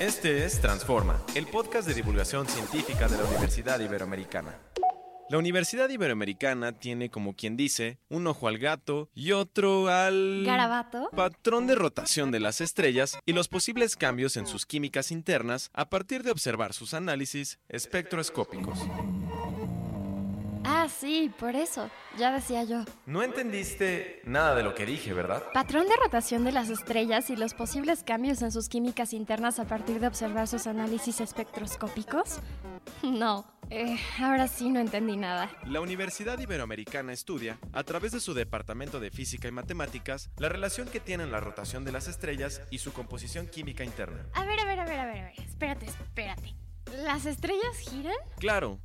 Este es Transforma, el podcast de divulgación científica de la Universidad Iberoamericana. La Universidad Iberoamericana tiene, como quien dice, un ojo al gato y otro al... ¿Garabato? Patrón de rotación de las estrellas y los posibles cambios en sus químicas internas a partir de observar sus análisis espectroscópicos. Ah, sí, por eso. Ya decía yo. No entendiste nada de lo que dije, ¿verdad? Patrón de rotación de las estrellas y los posibles cambios en sus químicas internas a partir de observar sus análisis espectroscópicos. No, eh, ahora sí no entendí nada. La Universidad Iberoamericana estudia, a través de su Departamento de Física y Matemáticas, la relación que tienen la rotación de las estrellas y su composición química interna. A ver, a ver, a ver, a ver, a ver. Espérate, espérate. ¿Las estrellas giran? Claro,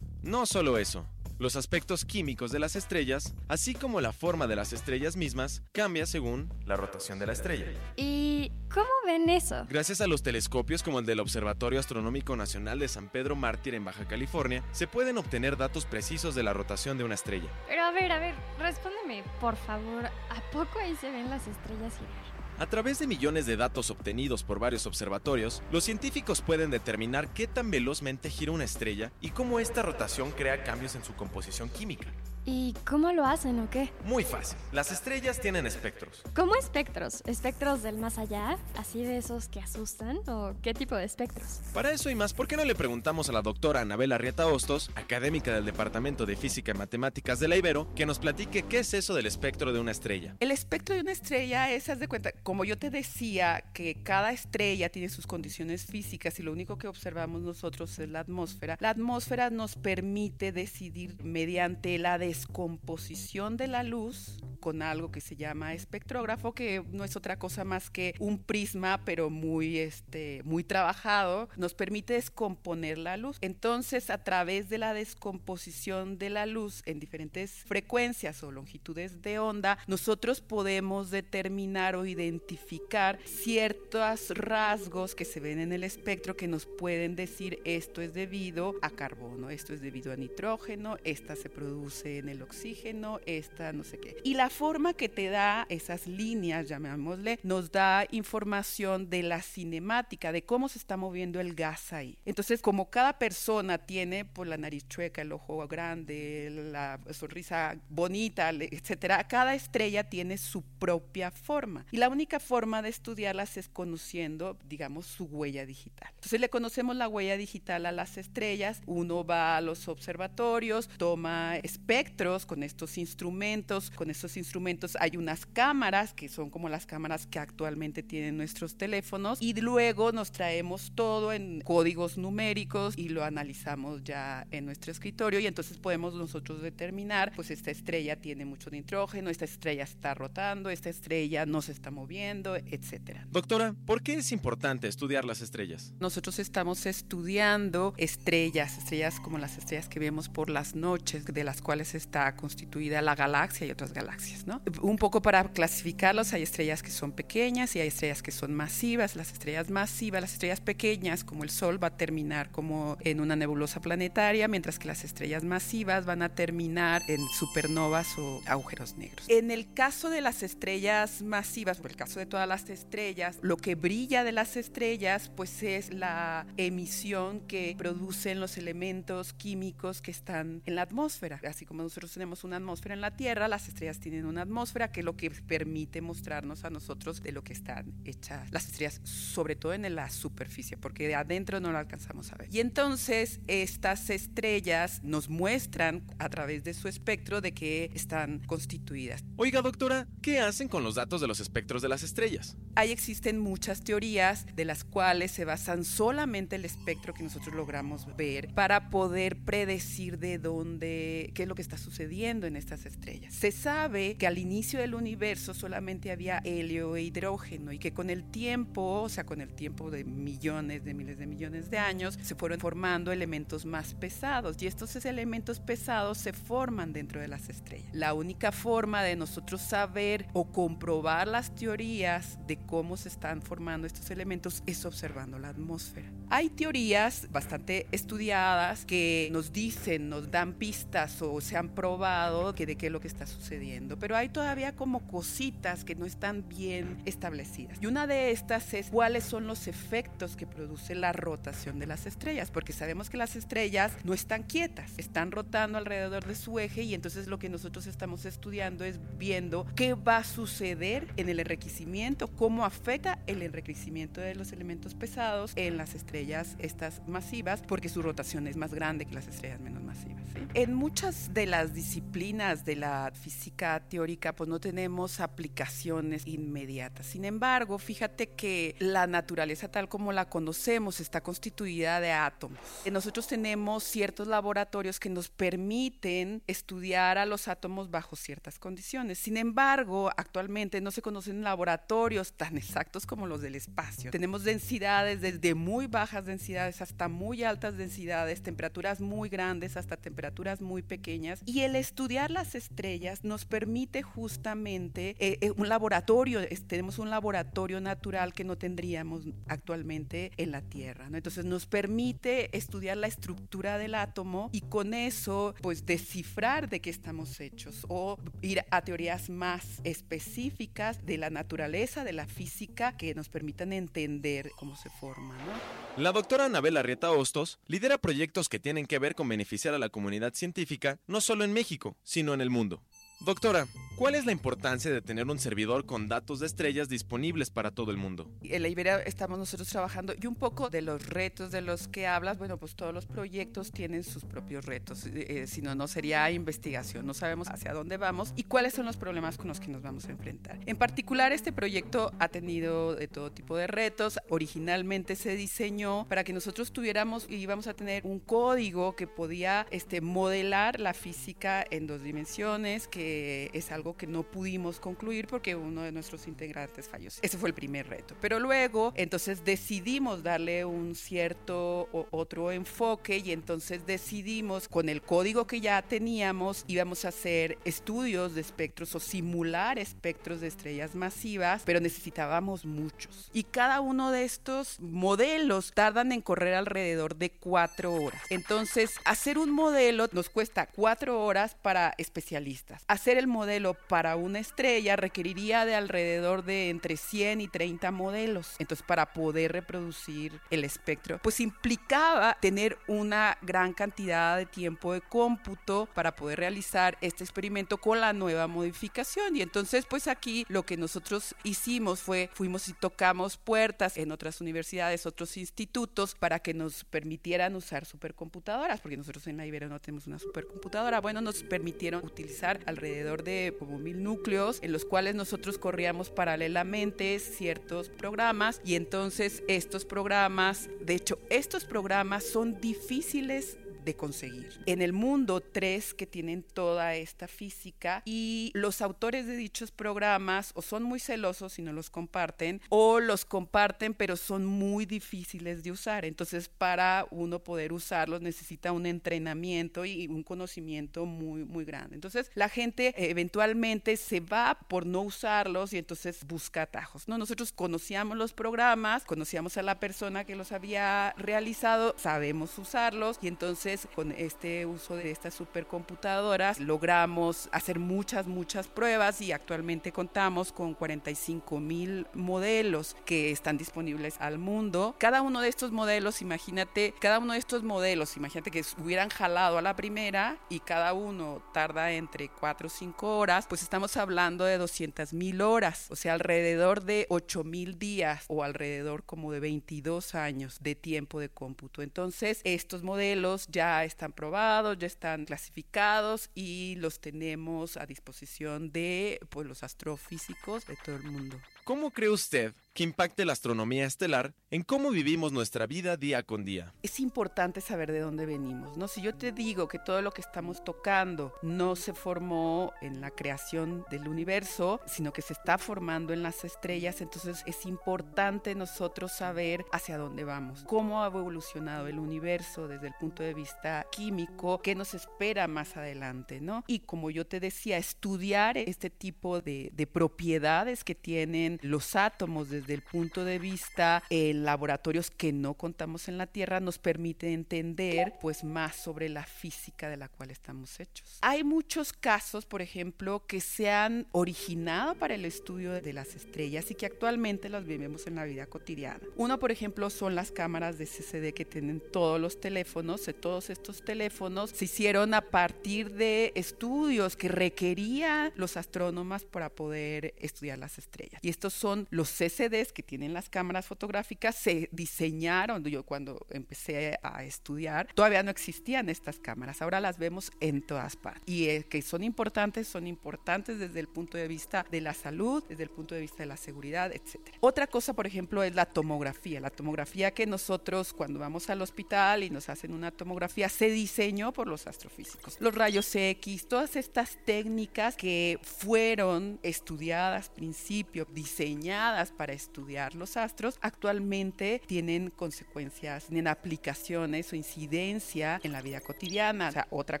no solo eso. Los aspectos químicos de las estrellas, así como la forma de las estrellas mismas, cambia según la rotación de la estrella. ¿Y cómo ven eso? Gracias a los telescopios como el del Observatorio Astronómico Nacional de San Pedro Mártir en Baja California, se pueden obtener datos precisos de la rotación de una estrella. Pero a ver, a ver, respóndeme, por favor. ¿A poco ahí se ven las estrellas girar? A través de millones de datos obtenidos por varios observatorios, los científicos pueden determinar qué tan velozmente gira una estrella y cómo esta rotación crea cambios en su composición química. ¿Y cómo lo hacen o qué? Muy fácil. Las estrellas tienen espectros. ¿Cómo espectros? ¿Espectros del más allá? ¿Así de esos que asustan? ¿O qué tipo de espectros? Para eso y más, ¿por qué no le preguntamos a la doctora Anabela Arrieta Hostos, académica del Departamento de Física y Matemáticas de la Ibero, que nos platique qué es eso del espectro de una estrella? El espectro de una estrella es, haz de cuenta, como yo te decía, que cada estrella tiene sus condiciones físicas y lo único que observamos nosotros es la atmósfera. La atmósfera nos permite decidir mediante la descomposición de la luz con algo que se llama espectrógrafo, que no es otra cosa más que un prisma, pero muy, este, muy trabajado, nos permite descomponer la luz. Entonces, a través de la descomposición de la luz en diferentes frecuencias o longitudes de onda, nosotros podemos determinar o identificar ciertos rasgos que se ven en el espectro que nos pueden decir esto es debido a carbono, esto es debido a nitrógeno, esta se produce en el oxígeno, esta no sé qué. Y la forma que te da esas líneas, llamémosle, nos da información de la cinemática, de cómo se está moviendo el gas ahí. Entonces, como cada persona tiene por la nariz chueca, el ojo grande, la sonrisa bonita, etcétera, cada estrella tiene su propia forma. Y la única forma de estudiarlas es conociendo, digamos, su huella digital. Entonces, le conocemos la huella digital a las estrellas. Uno va a los observatorios, toma espectros con estos instrumentos, con estos instrumentos hay unas cámaras que son como las cámaras que actualmente tienen nuestros teléfonos y luego nos traemos todo en códigos numéricos y lo analizamos ya en nuestro escritorio y entonces podemos nosotros determinar pues esta estrella tiene mucho nitrógeno, esta estrella está rotando, esta estrella no se está moviendo, etcétera. Doctora, ¿por qué es importante estudiar las estrellas? Nosotros estamos estudiando estrellas, estrellas como las estrellas que vemos por las noches, de las cuales está constituida la galaxia y otras galaxias, ¿no? Un poco para clasificarlos, hay estrellas que son pequeñas y hay estrellas que son masivas. Las estrellas masivas, las estrellas pequeñas, como el Sol, va a terminar como en una nebulosa planetaria, mientras que las estrellas masivas van a terminar en supernovas o agujeros negros. En el caso de las estrellas masivas, o el caso de todas las estrellas, lo que brilla de las estrellas, pues es la emisión que producen los elementos químicos que están en la atmósfera. Así como nosotros tenemos una atmósfera en la Tierra, las estrellas tienen una atmósfera que es lo que permite mostrarnos a nosotros de lo que están hechas las estrellas, sobre todo en la superficie, porque de adentro no lo alcanzamos a ver. Y entonces estas estrellas nos muestran a través de su espectro de que están constituidas. Oiga, doctora, ¿qué hacen con los datos de los espectros de las estrellas? Ahí existen muchas teorías de las cuales se basan solamente el espectro que nosotros logramos ver para poder predecir de dónde, qué es lo que está sucediendo en estas estrellas. Se sabe que al inicio del universo solamente había helio e hidrógeno y que con el tiempo, o sea, con el tiempo de millones, de miles de millones de años, se fueron formando elementos más pesados y estos elementos pesados se forman dentro de las estrellas. La única forma de nosotros saber o comprobar las teorías de cómo se están formando estos elementos es observando la atmósfera. Hay teorías bastante estudiadas que nos dicen, nos dan pistas o se han probado que de qué es lo que está sucediendo, pero hay todavía como cositas que no están bien establecidas. Y una de estas es cuáles son los efectos que produce la rotación de las estrellas, porque sabemos que las estrellas no están quietas, están rotando alrededor de su eje y entonces lo que nosotros estamos estudiando es viendo qué va a suceder en el enriquecimiento, cómo afecta el enriquecimiento de los elementos pesados en las estrellas estas masivas, porque su rotación es más grande que las estrellas menos masivas. En muchas de las disciplinas de la física teórica, pues no tenemos aplicaciones inmediatas. Sin embargo, fíjate que la naturaleza tal como la conocemos está constituida de átomos. Nosotros tenemos ciertos laboratorios que nos permiten estudiar a los átomos bajo ciertas condiciones. Sin embargo, actualmente no se conocen laboratorios tan exactos como los del espacio. Tenemos densidades desde muy bajas densidades hasta muy altas densidades, temperaturas muy grandes hasta temperaturas muy pequeñas. Y el estudiar las estrellas nos permite justamente eh, eh, un laboratorio, tenemos un laboratorio natural que no tendríamos actualmente en la Tierra. ¿no? Entonces nos permite estudiar la estructura del átomo y con eso pues descifrar de qué estamos hechos o ir a teorías más específicas de la naturaleza, de la física, que nos permitan entender cómo se forma. ¿no? La doctora Anabel Arrieta Hostos lidera proyectos que tienen que ver con beneficiar a la comunidad científica no solo en México, sino en el mundo. Doctora, ¿cuál es la importancia de tener un servidor con datos de estrellas disponibles para todo el mundo? En la Iberia estamos nosotros trabajando y un poco de los retos de los que hablas, bueno, pues todos los proyectos tienen sus propios retos, eh, eh, si no, no sería investigación, no sabemos hacia dónde vamos y cuáles son los problemas con los que nos vamos a enfrentar. En particular, este proyecto ha tenido de todo tipo de retos, originalmente se diseñó para que nosotros tuviéramos y íbamos a tener un código que podía este, modelar la física en dos dimensiones, que es algo que no pudimos concluir porque uno de nuestros integrantes falleció. Ese fue el primer reto. Pero luego, entonces decidimos darle un cierto o otro enfoque y entonces decidimos con el código que ya teníamos íbamos a hacer estudios de espectros o simular espectros de estrellas masivas, pero necesitábamos muchos. Y cada uno de estos modelos tardan en correr alrededor de cuatro horas. Entonces, hacer un modelo nos cuesta cuatro horas para especialistas hacer el modelo para una estrella requeriría de alrededor de entre 100 y 30 modelos. Entonces, para poder reproducir el espectro, pues implicaba tener una gran cantidad de tiempo de cómputo para poder realizar este experimento con la nueva modificación. Y entonces, pues aquí lo que nosotros hicimos fue, fuimos y tocamos puertas en otras universidades, otros institutos, para que nos permitieran usar supercomputadoras, porque nosotros en la Ibero no tenemos una supercomputadora. Bueno, nos permitieron utilizar alrededor de como mil núcleos en los cuales nosotros corríamos paralelamente ciertos programas y entonces estos programas, de hecho estos programas son difíciles de conseguir. En el mundo, tres que tienen toda esta física y los autores de dichos programas o son muy celosos y no los comparten o los comparten pero son muy difíciles de usar. Entonces, para uno poder usarlos necesita un entrenamiento y un conocimiento muy, muy grande. Entonces, la gente eventualmente se va por no usarlos y entonces busca atajos. ¿no? Nosotros conocíamos los programas, conocíamos a la persona que los había realizado, sabemos usarlos y entonces con este uso de estas supercomputadoras logramos hacer muchas, muchas pruebas y actualmente contamos con 45 mil modelos que están disponibles al mundo. Cada uno de estos modelos, imagínate, cada uno de estos modelos, imagínate que hubieran jalado a la primera y cada uno tarda entre 4 o 5 horas, pues estamos hablando de 200 mil horas, o sea, alrededor de 8 mil días o alrededor como de 22 años de tiempo de cómputo. Entonces, estos modelos ya están probados, ya están clasificados y los tenemos a disposición de pues, los astrofísicos de todo el mundo. ¿Cómo cree usted que impacte la astronomía estelar en cómo vivimos nuestra vida día con día. Es importante saber de dónde venimos, ¿no? Si yo te digo que todo lo que estamos tocando no se formó en la creación del universo, sino que se está formando en las estrellas, entonces es importante nosotros saber hacia dónde vamos, cómo ha evolucionado el universo desde el punto de vista químico, qué nos espera más adelante, ¿no? Y como yo te decía, estudiar este tipo de, de propiedades que tienen los átomos desde el punto de vista en laboratorios que no contamos en la Tierra nos permite entender pues más sobre la física de la cual estamos hechos. Hay muchos casos, por ejemplo, que se han originado para el estudio de las estrellas y que actualmente las vivimos en la vida cotidiana. Uno, por ejemplo, son las cámaras de CCD que tienen todos los teléfonos. Todos estos teléfonos se hicieron a partir de estudios que requerían los astrónomos para poder estudiar las estrellas. Y estos son los CCDs que tienen las cámaras fotográficas. Se diseñaron, yo cuando empecé a estudiar, todavía no existían estas cámaras. Ahora las vemos en todas partes. Y eh, que son importantes, son importantes desde el punto de vista de la salud, desde el punto de vista de la seguridad, etc. Otra cosa, por ejemplo, es la tomografía. La tomografía que nosotros cuando vamos al hospital y nos hacen una tomografía se diseñó por los astrofísicos. Los rayos X, todas estas técnicas que fueron estudiadas principio, diseñadas para estudiar los astros, actualmente tienen consecuencias, tienen aplicaciones o incidencia en la vida cotidiana. O sea, otra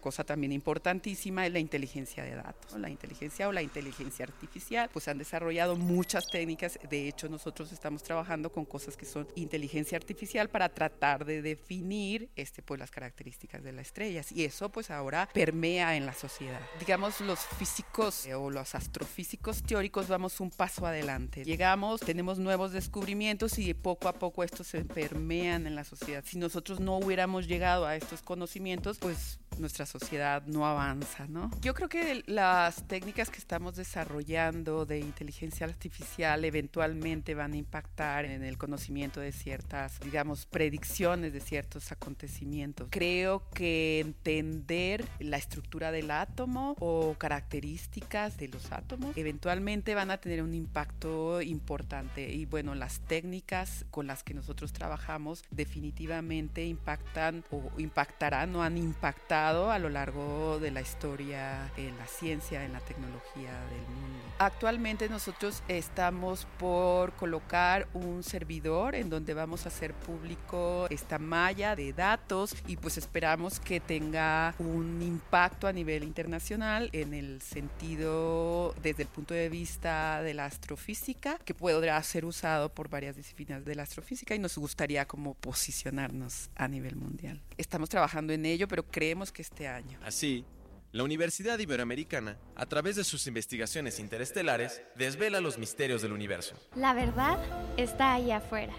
cosa también importantísima es la inteligencia de datos. La inteligencia o la inteligencia artificial, pues han desarrollado muchas técnicas. De hecho, nosotros estamos trabajando con cosas que son inteligencia artificial para tratar de definir este, pues, las características de las estrellas. Y eso pues ahora permea en la sociedad. Digamos, los físicos eh, o los astrofísicos teóricos vamos un paso adelante. Llegamos, tenemos nuevos descubrimientos y poco a poco estos se permean en la sociedad. Si nosotros no hubiéramos llegado a estos conocimientos, pues nuestra sociedad no avanza, ¿no? Yo creo que las técnicas que estamos desarrollando de inteligencia artificial eventualmente van a impactar en el conocimiento de ciertas, digamos, predicciones de ciertos acontecimientos. Creo que entender la estructura del átomo o características de los átomos eventualmente van a tener un impacto importante y bueno, las técnicas con las que nosotros trabajamos definitivamente impactan o impactarán o han impactado a lo largo de la historia en la ciencia, en la tecnología del mundo. Actualmente nosotros estamos por colocar un servidor en donde vamos a hacer público esta malla de datos y pues esperamos que tenga un impacto a nivel internacional en el sentido desde el punto de vista de la astrofísica que podrá ser usado por varias disciplinas de la astrofísica y nos gustaría como posicionarnos a nivel mundial. Estamos trabajando en ello, pero creemos que este año. Así, la Universidad Iberoamericana, a través de sus investigaciones interestelares, desvela los misterios del universo. La verdad está ahí afuera.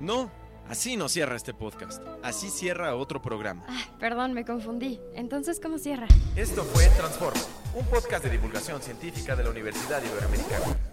No, así no cierra este podcast. Así cierra otro programa. perdón, me confundí. Entonces, ¿cómo cierra? Esto fue Transforma, un podcast de divulgación científica de la Universidad Iberoamericana.